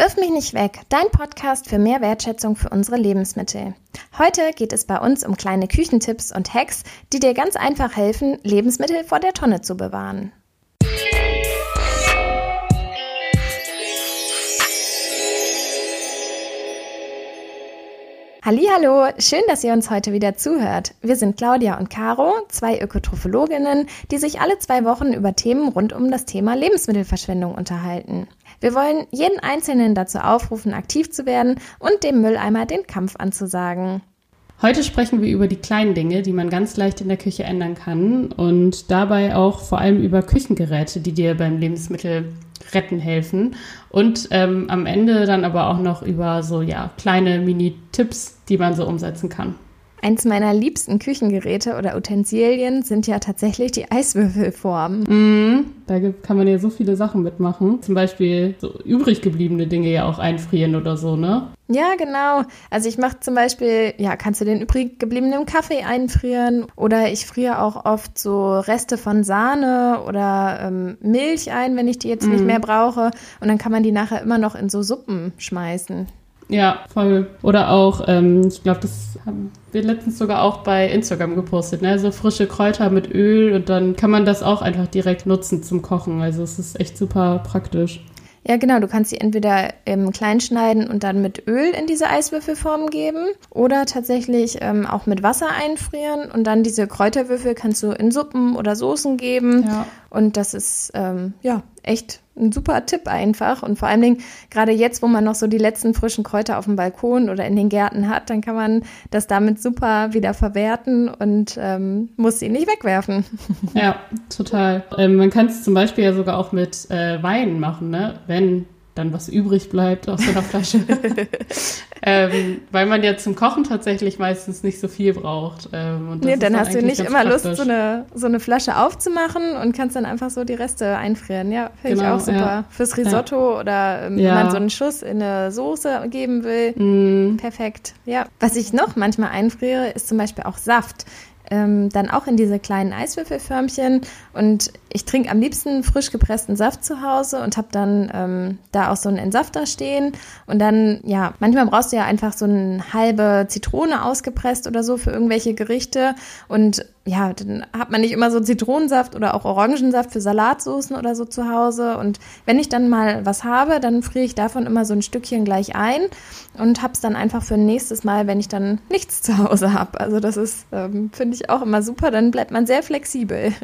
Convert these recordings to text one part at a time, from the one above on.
Wirf mich nicht weg, dein Podcast für mehr Wertschätzung für unsere Lebensmittel. Heute geht es bei uns um kleine Küchentipps und Hacks, die dir ganz einfach helfen, Lebensmittel vor der Tonne zu bewahren. Hallo, schön, dass ihr uns heute wieder zuhört. Wir sind Claudia und Caro, zwei Ökotrophologinnen, die sich alle zwei Wochen über Themen rund um das Thema Lebensmittelverschwendung unterhalten. Wir wollen jeden Einzelnen dazu aufrufen, aktiv zu werden und dem Mülleimer den Kampf anzusagen. Heute sprechen wir über die kleinen Dinge, die man ganz leicht in der Küche ändern kann und dabei auch vor allem über Küchengeräte, die dir beim Lebensmittel retten helfen und ähm, am Ende dann aber auch noch über so ja kleine Mini-Tipps, die man so umsetzen kann. Eins meiner liebsten Küchengeräte oder Utensilien sind ja tatsächlich die Eiswürfelformen. Mm, da kann man ja so viele Sachen mitmachen. Zum Beispiel so übrig gebliebene Dinge ja auch einfrieren oder so, ne? Ja, genau. Also ich mache zum Beispiel, ja, kannst du den übrig gebliebenen Kaffee einfrieren oder ich friere auch oft so Reste von Sahne oder ähm, Milch ein, wenn ich die jetzt mm. nicht mhm. mehr brauche. Und dann kann man die nachher immer noch in so Suppen schmeißen. Ja, voll. Oder auch, ähm, ich glaube, das haben wir letztens sogar auch bei Instagram gepostet, ne? So frische Kräuter mit Öl und dann kann man das auch einfach direkt nutzen zum Kochen. Also es ist echt super praktisch. Ja, genau. Du kannst sie entweder im Klein schneiden und dann mit Öl in diese Eiswürfelform geben oder tatsächlich ähm, auch mit Wasser einfrieren und dann diese Kräuterwürfel kannst du in Suppen oder Soßen geben. Ja. Und das ist ähm, ja echt ein super Tipp einfach. Und vor allen Dingen, gerade jetzt, wo man noch so die letzten frischen Kräuter auf dem Balkon oder in den Gärten hat, dann kann man das damit super wieder verwerten und ähm, muss sie nicht wegwerfen. Ja, total. Ähm, man kann es zum Beispiel ja sogar auch mit äh, Wein machen, ne? Wenn dann was übrig bleibt aus so einer Flasche. ähm, weil man ja zum Kochen tatsächlich meistens nicht so viel braucht. Ähm, und nee, dann, dann hast du nicht immer praktisch. Lust, so eine, so eine Flasche aufzumachen und kannst dann einfach so die Reste einfrieren. Ja, finde genau, ich auch super. Ja. Fürs Risotto ja. oder ähm, ja. wenn man so einen Schuss in eine Soße geben will. Mm. Perfekt. Ja. Was ich noch manchmal einfriere, ist zum Beispiel auch Saft ähm, dann auch in diese kleinen Eiswürfelförmchen. Und ich trinke am liebsten frisch gepressten Saft zu Hause und habe dann ähm, da auch so einen Entsafter stehen. Und dann, ja, manchmal brauchst du ja einfach so eine halbe Zitrone ausgepresst oder so für irgendwelche Gerichte. Und ja, dann hat man nicht immer so Zitronensaft oder auch Orangensaft für Salatsoßen oder so zu Hause. Und wenn ich dann mal was habe, dann friere ich davon immer so ein Stückchen gleich ein und hab's dann einfach für nächstes Mal, wenn ich dann nichts zu Hause habe. Also das ist, ähm, finde ich auch immer super. Dann bleibt man sehr flexibel.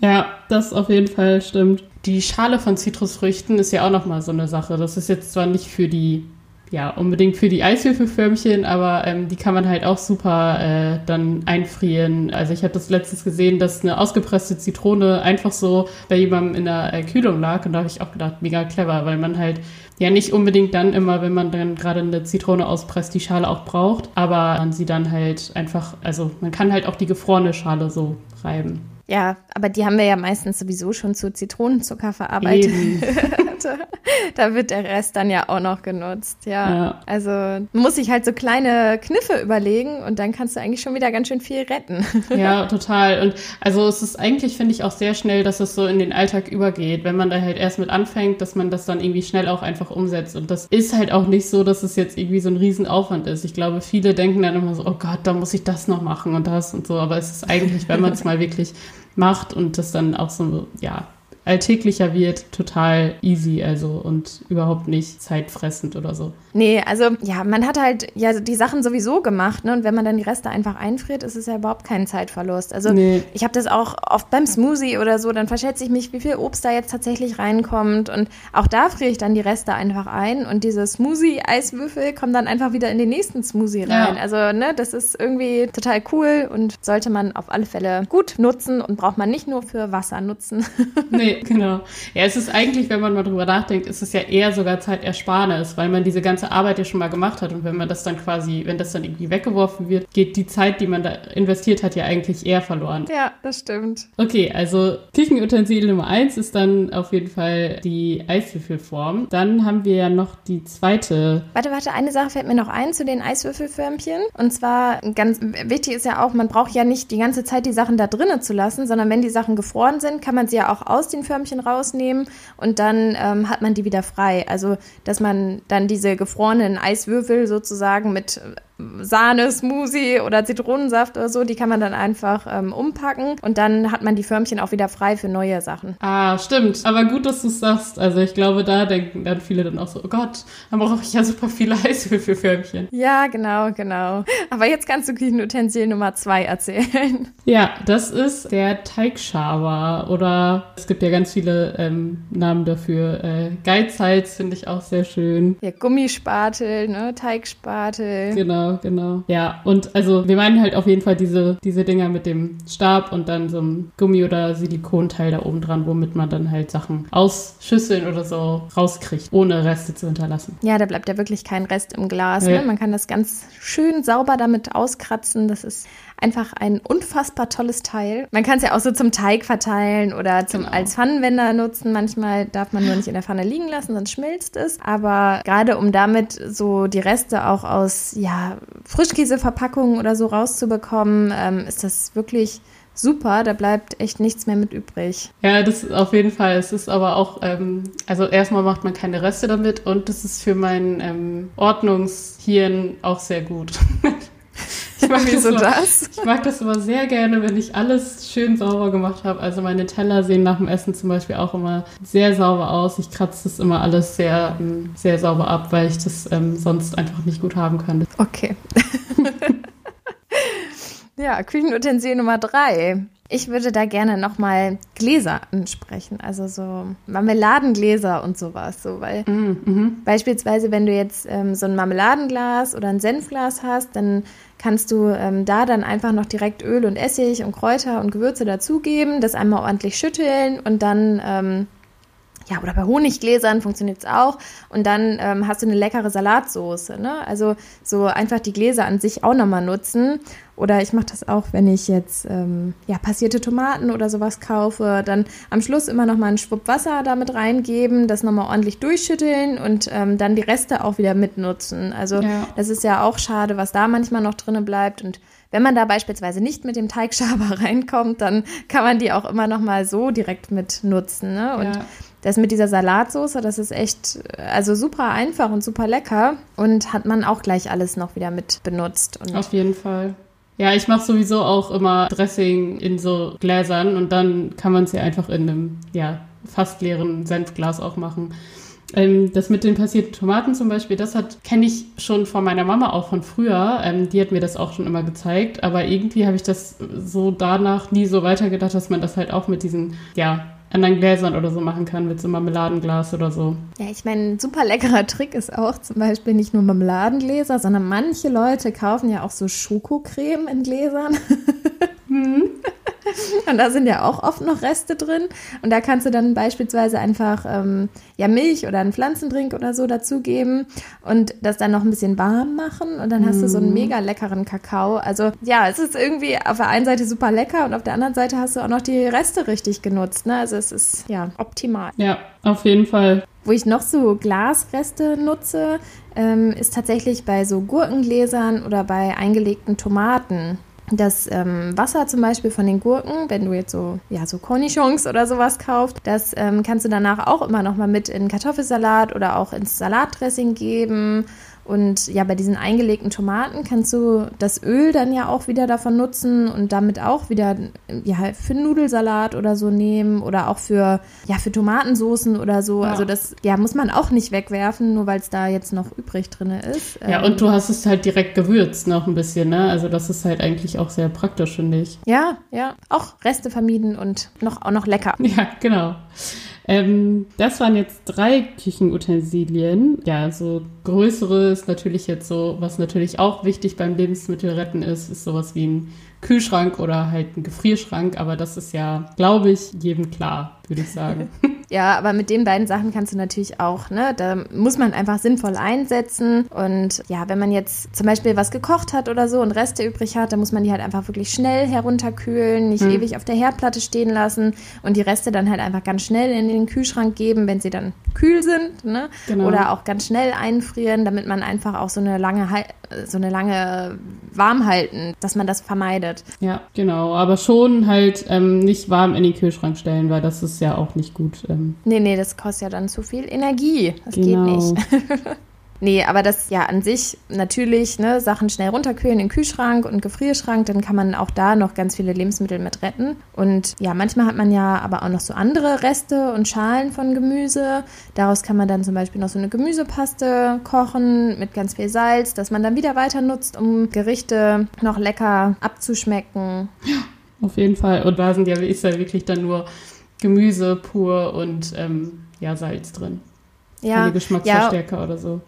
Ja, das auf jeden Fall stimmt. Die Schale von Zitrusfrüchten ist ja auch nochmal so eine Sache. Das ist jetzt zwar nicht für die ja, unbedingt für die Eiswürfelförmchen, aber ähm, die kann man halt auch super äh, dann einfrieren. Also ich habe das letztens gesehen, dass eine ausgepresste Zitrone einfach so bei jemandem in der äh, Kühlung lag und da habe ich auch gedacht, mega clever, weil man halt ja nicht unbedingt dann immer, wenn man dann gerade eine Zitrone auspresst, die Schale auch braucht, aber man sie dann halt einfach, also man kann halt auch die gefrorene Schale so reiben. Ja, aber die haben wir ja meistens sowieso schon zu Zitronenzucker verarbeitet. da wird der Rest dann ja auch noch genutzt. Ja. ja. Also muss ich halt so kleine Kniffe überlegen und dann kannst du eigentlich schon wieder ganz schön viel retten. ja, total. Und also es ist eigentlich, finde ich, auch sehr schnell, dass es so in den Alltag übergeht, wenn man da halt erst mit anfängt, dass man das dann irgendwie schnell auch einfach umsetzt. Und das ist halt auch nicht so, dass es jetzt irgendwie so ein Riesenaufwand ist. Ich glaube, viele denken dann immer so, oh Gott, da muss ich das noch machen und das und so. Aber es ist eigentlich, wenn man es mal wirklich macht und das dann auch so, ja, alltäglicher wird, total easy, also und überhaupt nicht zeitfressend oder so. Nee, also ja, man hat halt ja die Sachen sowieso gemacht, ne? Und wenn man dann die Reste einfach einfriert, ist es ja überhaupt kein Zeitverlust. Also nee. ich habe das auch oft beim Smoothie oder so, dann verschätze ich mich, wie viel Obst da jetzt tatsächlich reinkommt. Und auch da friere ich dann die Reste einfach ein und diese Smoothie-Eiswürfel kommen dann einfach wieder in den nächsten Smoothie rein. Ja. Also, ne, das ist irgendwie total cool und sollte man auf alle Fälle gut nutzen und braucht man nicht nur für Wasser nutzen. Nee, genau. Ja, es ist eigentlich, wenn man mal drüber nachdenkt, ist es ja eher sogar Zeitersparnis, weil man diese ganze Arbeit ja schon mal gemacht hat und wenn man das dann quasi, wenn das dann irgendwie weggeworfen wird, geht die Zeit, die man da investiert hat, ja eigentlich eher verloren. Ja, das stimmt. Okay, also Küchenutensil Nummer eins ist dann auf jeden Fall die Eiswürfelform. Dann haben wir ja noch die zweite. Warte, warte, eine Sache fällt mir noch ein zu den Eiswürfelförmchen. Und zwar ganz wichtig ist ja auch, man braucht ja nicht die ganze Zeit die Sachen da drinnen zu lassen, sondern wenn die Sachen gefroren sind, kann man sie ja auch aus den Förmchen rausnehmen und dann ähm, hat man die wieder frei. Also, dass man dann diese gefrorenen Eiswürfel sozusagen mit Sahne, Smoothie oder Zitronensaft oder so, die kann man dann einfach ähm, umpacken und dann hat man die Förmchen auch wieder frei für neue Sachen. Ah, stimmt. Aber gut, dass du es sagst. Also ich glaube, da denken dann viele dann auch so, oh Gott, dann brauche ich ja super viele Eiswürfelförmchen. Ja, genau, genau. Aber jetzt kannst du Küchenutensil Nummer zwei erzählen. Ja, das ist der Teigschaber oder es gibt ja ganz viele ähm, Namen dafür. Äh, Geizhals finde ich auch sehr schön. Ja, Gummispatel, ne? Teigspatel. Genau genau, Ja, und also wir meinen halt auf jeden Fall diese, diese Dinger mit dem Stab und dann so ein Gummi- oder Silikonteil da oben dran, womit man dann halt Sachen aus Schüsseln oder so rauskriegt, ohne Reste zu hinterlassen. Ja, da bleibt ja wirklich kein Rest im Glas. Ja. Ne? Man kann das ganz schön sauber damit auskratzen. Das ist einfach ein unfassbar tolles Teil. Man kann es ja auch so zum Teig verteilen oder zum, genau. als Pfannenwender nutzen. Manchmal darf man nur nicht in der Pfanne liegen lassen, sonst schmilzt es. Aber gerade um damit so die Reste auch aus ja, Frischkäseverpackungen oder so rauszubekommen, ähm, ist das wirklich super, da bleibt echt nichts mehr mit übrig. Ja, das ist auf jeden Fall. Es ist aber auch, ähm, also erstmal macht man keine Reste damit und das ist für mein ähm, Ordnungshirn auch sehr gut. Ich mag, das, das? ich mag das immer sehr gerne, wenn ich alles schön sauber gemacht habe. Also meine Teller sehen nach dem Essen zum Beispiel auch immer sehr sauber aus. Ich kratze das immer alles sehr, ähm, sehr sauber ab, weil ich das ähm, sonst einfach nicht gut haben kann. Okay. ja, Küchenutensil Nummer drei. Ich würde da gerne nochmal Gläser ansprechen, also so Marmeladengläser und sowas, so, weil mm, mhm. beispielsweise, wenn du jetzt ähm, so ein Marmeladenglas oder ein Senfglas hast, dann kannst du ähm, da dann einfach noch direkt Öl und Essig und Kräuter und Gewürze dazugeben, das einmal ordentlich schütteln und dann ähm, ja, oder bei Honiggläsern funktioniert es auch. Und dann ähm, hast du eine leckere Salatsoße. Ne? Also so einfach die Gläser an sich auch nochmal nutzen. Oder ich mache das auch, wenn ich jetzt ähm, ja, passierte Tomaten oder sowas kaufe. Dann am Schluss immer nochmal einen Schwupp Wasser damit reingeben, das nochmal ordentlich durchschütteln und ähm, dann die Reste auch wieder mitnutzen. Also ja. das ist ja auch schade, was da manchmal noch drin bleibt. Und wenn man da beispielsweise nicht mit dem Teigschaber reinkommt, dann kann man die auch immer nochmal so direkt mit nutzen. Ne? Und ja. Das mit dieser Salatsoße, das ist echt, also super einfach und super lecker und hat man auch gleich alles noch wieder mit benutzt. Auf jeden Fall. Ja, ich mache sowieso auch immer Dressing in so Gläsern und dann kann man es ja einfach in einem, ja, fast leeren Senfglas auch machen. Ähm, das mit den passierten Tomaten zum Beispiel, das hat kenne ich schon von meiner Mama auch von früher. Ähm, die hat mir das auch schon immer gezeigt, aber irgendwie habe ich das so danach nie so weitergedacht, dass man das halt auch mit diesen ja anderen Gläsern oder so machen kann, mit so Marmeladenglas oder so. Ja, ich meine, ein super leckerer Trick ist auch zum Beispiel nicht nur Marmeladengläser, sondern manche Leute kaufen ja auch so Schokocreme in Gläsern. Und da sind ja auch oft noch Reste drin. Und da kannst du dann beispielsweise einfach ähm, ja Milch oder einen Pflanzendrink oder so dazugeben und das dann noch ein bisschen warm machen. Und dann hast du so einen mhm. mega leckeren Kakao. Also ja, es ist irgendwie auf der einen Seite super lecker und auf der anderen Seite hast du auch noch die Reste richtig genutzt. Ne? Also es ist ja optimal. Ja, auf jeden Fall. Wo ich noch so Glasreste nutze, ähm, ist tatsächlich bei so Gurkengläsern oder bei eingelegten Tomaten das ähm, Wasser zum Beispiel von den Gurken, wenn du jetzt so, ja, so Cornichons oder sowas kaufst, das ähm, kannst du danach auch immer noch mal mit in Kartoffelsalat oder auch ins Salatdressing geben und ja, bei diesen eingelegten Tomaten kannst du das Öl dann ja auch wieder davon nutzen und damit auch wieder ja, für Nudelsalat oder so nehmen oder auch für, ja, für Tomatensoßen oder so. Ja. Also das ja, muss man auch nicht wegwerfen, nur weil es da jetzt noch übrig drin ist. Ja, ähm, und du hast es halt direkt gewürzt noch ein bisschen, ne? Also das ist halt eigentlich auch sehr praktisch, finde ich. Ja, ja. Auch Reste vermieden und noch, auch noch lecker. Ja, genau. Ähm, das waren jetzt drei Küchenutensilien. Ja, so größeres, natürlich jetzt so, was natürlich auch wichtig beim Lebensmittelretten ist, ist sowas wie ein Kühlschrank oder halt ein Gefrierschrank. Aber das ist ja, glaube ich, jedem klar, würde ich sagen. Ja, aber mit den beiden Sachen kannst du natürlich auch, ne? Da muss man einfach sinnvoll einsetzen. Und ja, wenn man jetzt zum Beispiel was gekocht hat oder so und Reste übrig hat, dann muss man die halt einfach wirklich schnell herunterkühlen, nicht hm. ewig auf der Herdplatte stehen lassen und die Reste dann halt einfach ganz schnell in den Kühlschrank geben, wenn sie dann kühl sind, ne? Genau. Oder auch ganz schnell einfrieren, damit man einfach auch so eine lange so eine lange warm halten, dass man das vermeidet. Ja, genau. Aber schon halt ähm, nicht warm in den Kühlschrank stellen, weil das ist ja auch nicht gut. Ähm. Nee, nee, das kostet ja dann zu viel Energie. Das genau. geht nicht. Nee, aber das ja an sich natürlich, ne, Sachen schnell runterkühlen in den Kühlschrank und Gefrierschrank, dann kann man auch da noch ganz viele Lebensmittel mit retten. Und ja, manchmal hat man ja aber auch noch so andere Reste und Schalen von Gemüse. Daraus kann man dann zum Beispiel noch so eine Gemüsepaste kochen mit ganz viel Salz, dass man dann wieder weiter nutzt, um Gerichte noch lecker abzuschmecken. Ja, auf jeden Fall. Und da sind ja, ist ja wirklich dann nur Gemüse pur und ähm, ja, Salz drin. Ja, Keine Geschmacksverstärker ja. oder so.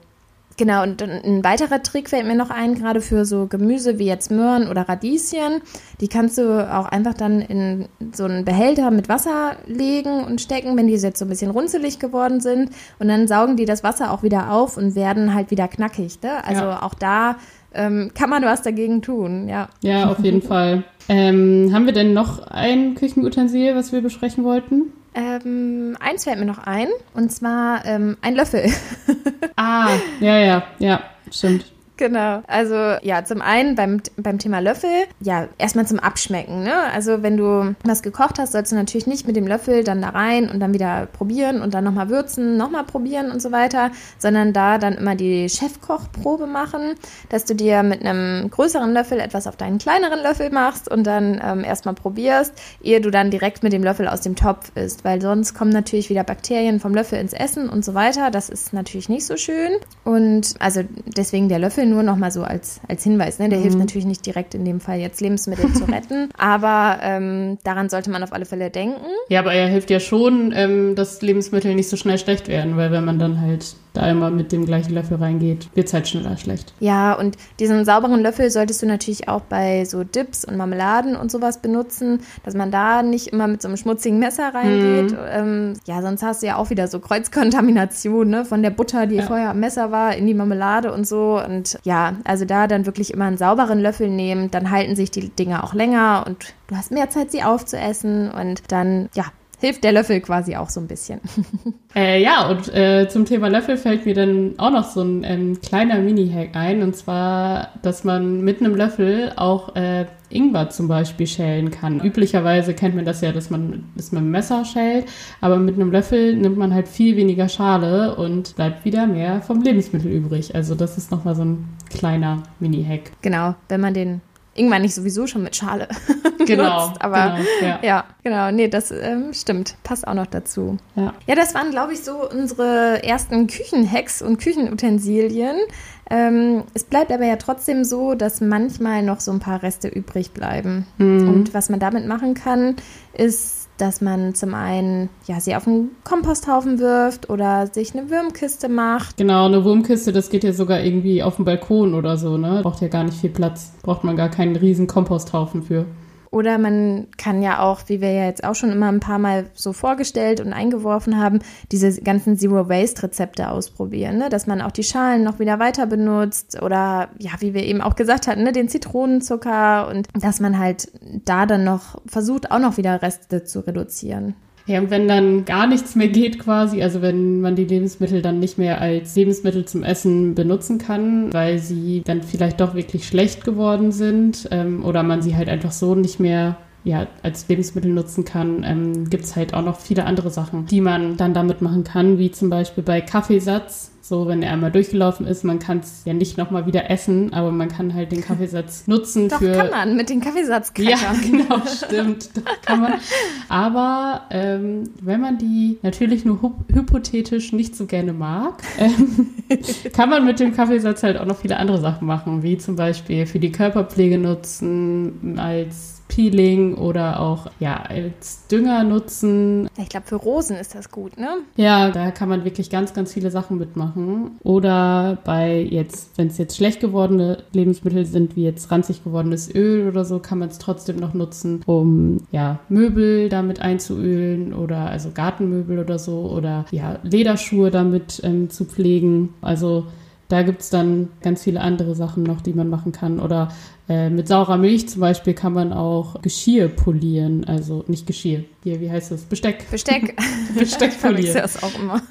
Genau, und ein weiterer Trick fällt mir noch ein, gerade für so Gemüse wie jetzt Möhren oder Radieschen. Die kannst du auch einfach dann in so einen Behälter mit Wasser legen und stecken, wenn die jetzt so ein bisschen runzelig geworden sind. Und dann saugen die das Wasser auch wieder auf und werden halt wieder knackig. Ne? Also ja. auch da ähm, kann man was dagegen tun, ja. Ja, auf jeden Fall. Ähm, haben wir denn noch ein Küchenutensil, was wir besprechen wollten? Ähm, eins fällt mir noch ein, und zwar ähm, ein Löffel. ah, ja, ja, ja, stimmt. Genau. Also ja, zum einen beim, beim Thema Löffel, ja, erstmal zum Abschmecken. Ne? Also wenn du was gekocht hast, sollst du natürlich nicht mit dem Löffel dann da rein und dann wieder probieren und dann nochmal würzen, nochmal probieren und so weiter, sondern da dann immer die Chefkochprobe machen, dass du dir mit einem größeren Löffel etwas auf deinen kleineren Löffel machst und dann ähm, erstmal probierst, ehe du dann direkt mit dem Löffel aus dem Topf isst, weil sonst kommen natürlich wieder Bakterien vom Löffel ins Essen und so weiter. Das ist natürlich nicht so schön. Und also deswegen der Löffel nur nochmal so als, als Hinweis. Ne? Der mhm. hilft natürlich nicht direkt in dem Fall jetzt Lebensmittel zu retten, aber ähm, daran sollte man auf alle Fälle denken. Ja, aber er hilft ja schon, ähm, dass Lebensmittel nicht so schnell schlecht werden, weil wenn man dann halt da immer mit dem gleichen Löffel reingeht, wird es halt schneller schlecht. Ja, und diesen sauberen Löffel solltest du natürlich auch bei so Dips und Marmeladen und sowas benutzen, dass man da nicht immer mit so einem schmutzigen Messer reingeht. Mhm. Ähm, ja, sonst hast du ja auch wieder so Kreuzkontamination ne? von der Butter, die ja. vorher am Messer war, in die Marmelade und so. Und ja, also da dann wirklich immer einen sauberen Löffel nehmen, dann halten sich die Dinge auch länger und du hast mehr Zeit, sie aufzuessen und dann, ja, hilft der Löffel quasi auch so ein bisschen. Äh, ja, und äh, zum Thema Löffel fällt mir dann auch noch so ein ähm, kleiner Mini-Hack ein. Und zwar, dass man mit einem Löffel auch äh, Ingwer zum Beispiel schälen kann. Üblicherweise kennt man das ja, dass man es mit einem Messer schält. Aber mit einem Löffel nimmt man halt viel weniger Schale und bleibt wieder mehr vom Lebensmittel übrig. Also das ist nochmal so ein kleiner Mini-Hack. Genau, wenn man den irgendwann nicht sowieso schon mit Schale genau, nutzt. Aber genau, ja. ja. genau, nee, das ähm, stimmt. Passt auch noch dazu. Ja, ja das waren, glaube ich, so unsere ersten Küchenhacks und Küchenutensilien. Ähm, es bleibt aber ja trotzdem so, dass manchmal noch so ein paar Reste übrig bleiben. Mhm. Und was man damit machen kann, ist dass man zum einen ja, sie auf einen Komposthaufen wirft oder sich eine Würmkiste macht. Genau, eine Wurmkiste, das geht ja sogar irgendwie auf dem Balkon oder so, ne? Braucht ja gar nicht viel Platz. Braucht man gar keinen riesen Komposthaufen für. Oder man kann ja auch, wie wir ja jetzt auch schon immer ein paar Mal so vorgestellt und eingeworfen haben, diese ganzen Zero-Waste-Rezepte ausprobieren, ne? dass man auch die Schalen noch wieder weiter benutzt oder ja, wie wir eben auch gesagt hatten, ne? den Zitronenzucker und dass man halt da dann noch versucht, auch noch wieder Reste zu reduzieren. Ja, und wenn dann gar nichts mehr geht quasi, also wenn man die Lebensmittel dann nicht mehr als Lebensmittel zum Essen benutzen kann, weil sie dann vielleicht doch wirklich schlecht geworden sind ähm, oder man sie halt einfach so nicht mehr ja, als Lebensmittel nutzen kann, ähm, gibt es halt auch noch viele andere Sachen, die man dann damit machen kann, wie zum Beispiel bei Kaffeesatz so, wenn er einmal durchgelaufen ist, man kann es ja nicht nochmal wieder essen, aber man kann halt den Kaffeesatz nutzen Doch, für. kann man mit den Kaffeesatz Ja, genau, stimmt. Das kann man. Aber ähm, wenn man die natürlich nur hypothetisch nicht so gerne mag, ähm, kann man mit dem Kaffeesatz halt auch noch viele andere Sachen machen, wie zum Beispiel für die Körperpflege nutzen, als Peeling oder auch ja als Dünger nutzen. Ich glaube, für Rosen ist das gut, ne? Ja, da kann man wirklich ganz, ganz viele Sachen mitmachen. Oder bei jetzt, wenn es jetzt schlecht gewordene Lebensmittel sind, wie jetzt ranzig gewordenes Öl oder so, kann man es trotzdem noch nutzen, um ja Möbel damit einzuölen oder also Gartenmöbel oder so oder ja Lederschuhe damit ähm, zu pflegen. Also da gibt es dann ganz viele andere Sachen noch, die man machen kann. Oder äh, mit saurer Milch zum Beispiel kann man auch Geschirr polieren. Also nicht Geschirr. Hier, wie heißt das? Besteck. Besteck. Besteck polieren. das auch immer.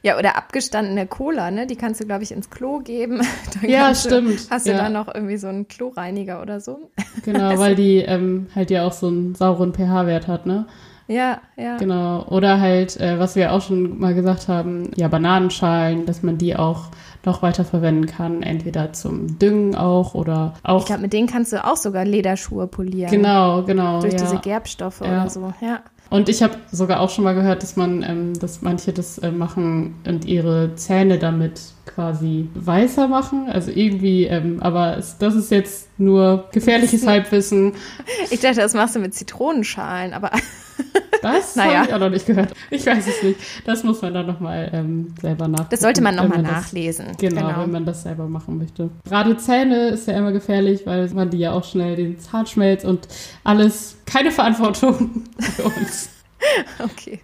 Ja, oder abgestandene Cola, ne? Die kannst du, glaube ich, ins Klo geben. Dann ja, stimmt. Du, hast ja. du dann noch irgendwie so einen Kloreiniger oder so? Genau, also, weil die ähm, halt ja auch so einen sauren pH-Wert hat, ne? Ja, ja. Genau. Oder halt, äh, was wir auch schon mal gesagt haben, ja, Bananenschalen, dass man die auch noch weiter verwenden kann, entweder zum Düngen auch oder auch. Ich glaube, mit denen kannst du auch sogar Lederschuhe polieren. Genau, genau. Durch ja. diese Gerbstoffe ja. oder so, ja. Und ich habe sogar auch schon mal gehört, dass man, ähm, dass manche das äh, machen und ihre Zähne damit quasi weißer machen. Also irgendwie, ähm, aber es, das ist jetzt nur gefährliches Halbwissen. Ich dachte, das machst du mit Zitronenschalen, aber. Das naja. habe ich auch noch nicht gehört. Ich weiß es nicht. Das muss man dann nochmal ähm, selber nachlesen. Das sollte man nochmal nachlesen. Das, genau, genau, wenn man das selber machen möchte. Gerade Zähne ist ja immer gefährlich, weil man die ja auch schnell den Zahnschmelz und alles. Keine Verantwortung für uns. okay.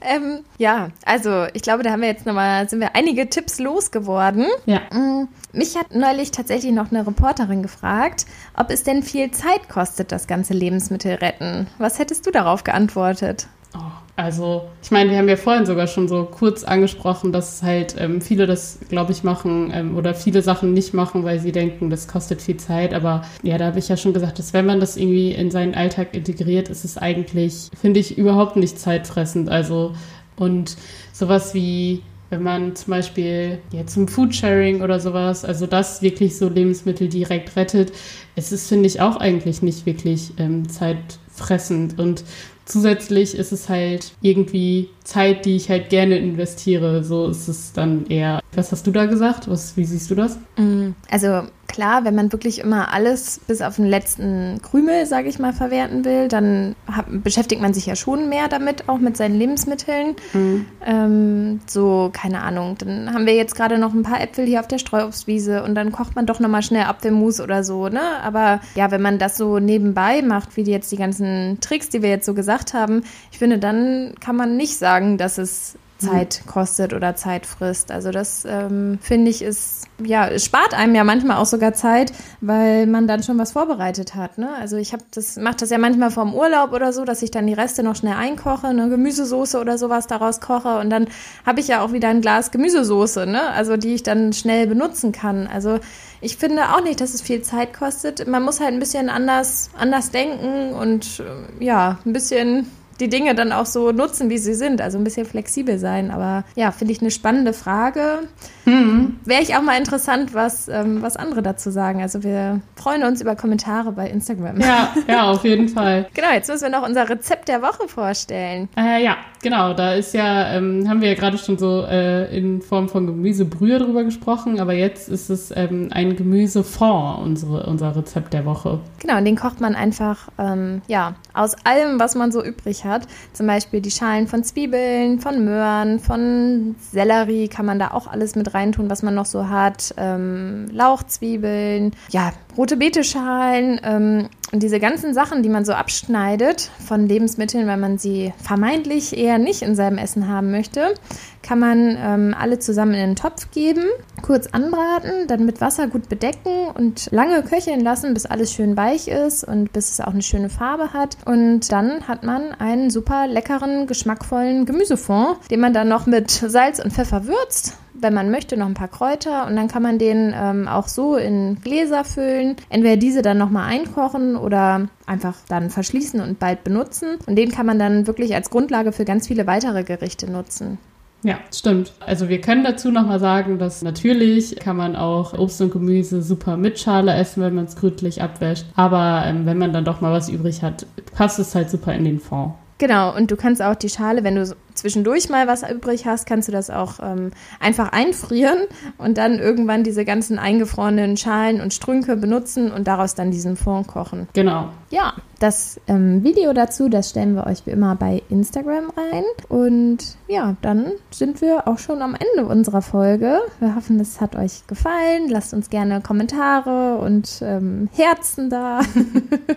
Ähm, ja, also ich glaube, da haben wir jetzt nochmal, sind wir einige Tipps losgeworden. Ja. Mm, mich hat neulich tatsächlich noch eine Reporterin gefragt, ob es denn viel Zeit kostet, das ganze Lebensmittel retten. Was hättest du darauf geantwortet? Oh, also, ich meine, wir haben ja vorhin sogar schon so kurz angesprochen, dass halt ähm, viele das, glaube ich, machen ähm, oder viele Sachen nicht machen, weil sie denken, das kostet viel Zeit. Aber ja, da habe ich ja schon gesagt, dass wenn man das irgendwie in seinen Alltag integriert, ist es eigentlich, finde ich, überhaupt nicht zeitfressend. Also, und sowas wie wenn man zum Beispiel ja, zum Foodsharing oder sowas, also das wirklich so Lebensmittel direkt rettet, es ist, finde ich, auch eigentlich nicht wirklich ähm, zeitfressend. Und zusätzlich ist es halt irgendwie Zeit, die ich halt gerne investiere. So ist es dann eher. Was hast du da gesagt? Was, wie siehst du das? Mm, also klar, wenn man wirklich immer alles bis auf den letzten Krümel, sage ich mal, verwerten will, dann hat, beschäftigt man sich ja schon mehr damit, auch mit seinen Lebensmitteln. Mhm. Ähm, so, keine Ahnung, dann haben wir jetzt gerade noch ein paar Äpfel hier auf der Streuobstwiese und dann kocht man doch nochmal schnell Apfelmus oder so, ne? Aber ja, wenn man das so nebenbei macht, wie jetzt die ganzen Tricks, die wir jetzt so gesagt haben, ich finde, dann kann man nicht sagen, dass es Zeit kostet oder Zeit frisst. Also das ähm, finde ich ist, ja, spart einem ja manchmal auch sogar Zeit, weil man dann schon was vorbereitet hat. Ne? Also ich habe das, mache das ja manchmal vorm Urlaub oder so, dass ich dann die Reste noch schnell einkoche, eine Gemüsesoße oder sowas daraus koche und dann habe ich ja auch wieder ein Glas Gemüsesoße, ne? Also die ich dann schnell benutzen kann. Also ich finde auch nicht, dass es viel Zeit kostet. Man muss halt ein bisschen anders, anders denken und äh, ja, ein bisschen die Dinge dann auch so nutzen, wie sie sind. Also ein bisschen flexibel sein. Aber ja, finde ich eine spannende Frage. Mhm. Wäre ich auch mal interessant, was, ähm, was andere dazu sagen. Also wir freuen uns über Kommentare bei Instagram. Ja, ja, auf jeden Fall. genau, jetzt müssen wir noch unser Rezept der Woche vorstellen. Äh, ja, genau. Da ist ja, ähm, haben wir ja gerade schon so äh, in Form von Gemüsebrühe drüber gesprochen, aber jetzt ist es ähm, ein Gemüsefond, unsere, unser Rezept der Woche. Genau, und den kocht man einfach, ähm, ja, aus allem, was man so übrig hat. Zum Beispiel die Schalen von Zwiebeln, von Möhren, von Sellerie kann man da auch alles mit reintun, was man noch so hat. Ähm, Lauchzwiebeln, ja, rote Beteschalen ähm, und diese ganzen Sachen, die man so abschneidet von Lebensmitteln, weil man sie vermeintlich eher nicht in seinem Essen haben möchte, kann man ähm, alle zusammen in einen Topf geben, kurz anbraten, dann mit Wasser gut bedecken und lange köcheln lassen, bis alles schön weich ist und bis es auch eine schöne Farbe hat. Und dann hat man einen super leckeren, geschmackvollen Gemüsefond, den man dann noch mit Salz und Pfeffer würzt wenn man möchte, noch ein paar Kräuter und dann kann man den ähm, auch so in Gläser füllen. Entweder diese dann nochmal einkochen oder einfach dann verschließen und bald benutzen. Und den kann man dann wirklich als Grundlage für ganz viele weitere Gerichte nutzen. Ja, stimmt. Also wir können dazu nochmal sagen, dass natürlich kann man auch Obst und Gemüse super mit Schale essen, wenn man es gründlich abwäscht. Aber ähm, wenn man dann doch mal was übrig hat, passt es halt super in den Fond. Genau, und du kannst auch die Schale, wenn du zwischendurch mal was übrig hast, kannst du das auch ähm, einfach einfrieren und dann irgendwann diese ganzen eingefrorenen Schalen und Strünke benutzen und daraus dann diesen Fond kochen. Genau. Ja, das ähm, Video dazu, das stellen wir euch wie immer bei Instagram rein. Und ja, dann sind wir auch schon am Ende unserer Folge. Wir hoffen, es hat euch gefallen. Lasst uns gerne Kommentare und ähm, Herzen da.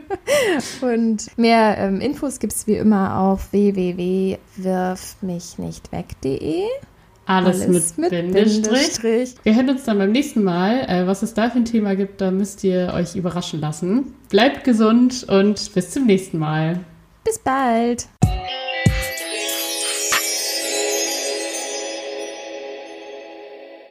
und mehr ähm, Infos gibt es wie immer auf www.wirfmichnichtweg.de. Alles, Alles mit, mit Bindestrich. Bindestrich. Wir hören uns dann beim nächsten Mal. Äh, was es da für ein Thema gibt, da müsst ihr euch überraschen lassen. Bleibt gesund und bis zum nächsten Mal. Bis bald.